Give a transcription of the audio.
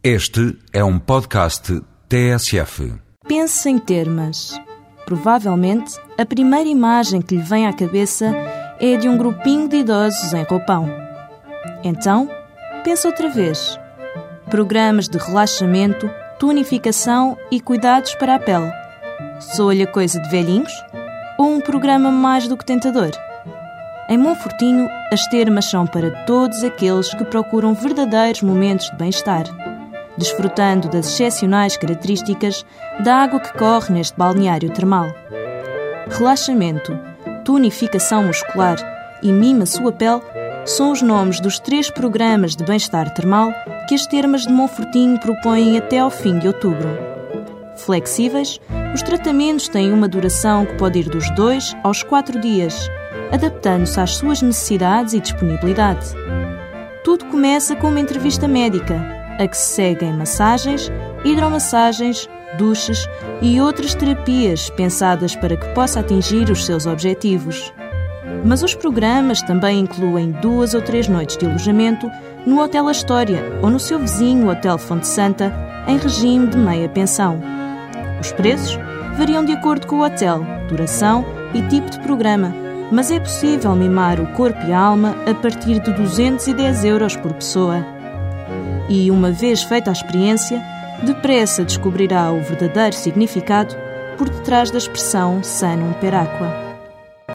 Este é um podcast TSF. Pense em termas. Provavelmente, a primeira imagem que lhe vem à cabeça é de um grupinho de idosos em roupão. Então, pense outra vez. Programas de relaxamento, tonificação e cuidados para a pele. Soa-lhe a coisa de velhinhos? Ou um programa mais do que tentador? Em Monfortinho, as termas são para todos aqueles que procuram verdadeiros momentos de bem-estar, desfrutando das excepcionais características da água que corre neste balneário termal. Relaxamento, tonificação muscular e mima sua pele são os nomes dos três programas de bem-estar termal que as termas de Monfortinho propõem até ao fim de outubro. Flexíveis, os tratamentos têm uma duração que pode ir dos 2 aos 4 dias adaptando-se às suas necessidades e disponibilidade. Tudo começa com uma entrevista médica, a que se seguem massagens, hidromassagens, duches e outras terapias pensadas para que possa atingir os seus objetivos. Mas os programas também incluem duas ou três noites de alojamento no Hotel Astoria ou no seu vizinho Hotel Fonte Santa, em regime de meia pensão. Os preços variam de acordo com o hotel, duração e tipo de programa mas é possível mimar o corpo e a alma a partir de 210 euros por pessoa. E, uma vez feita a experiência, depressa descobrirá o verdadeiro significado por detrás da expressão sanum per aqua.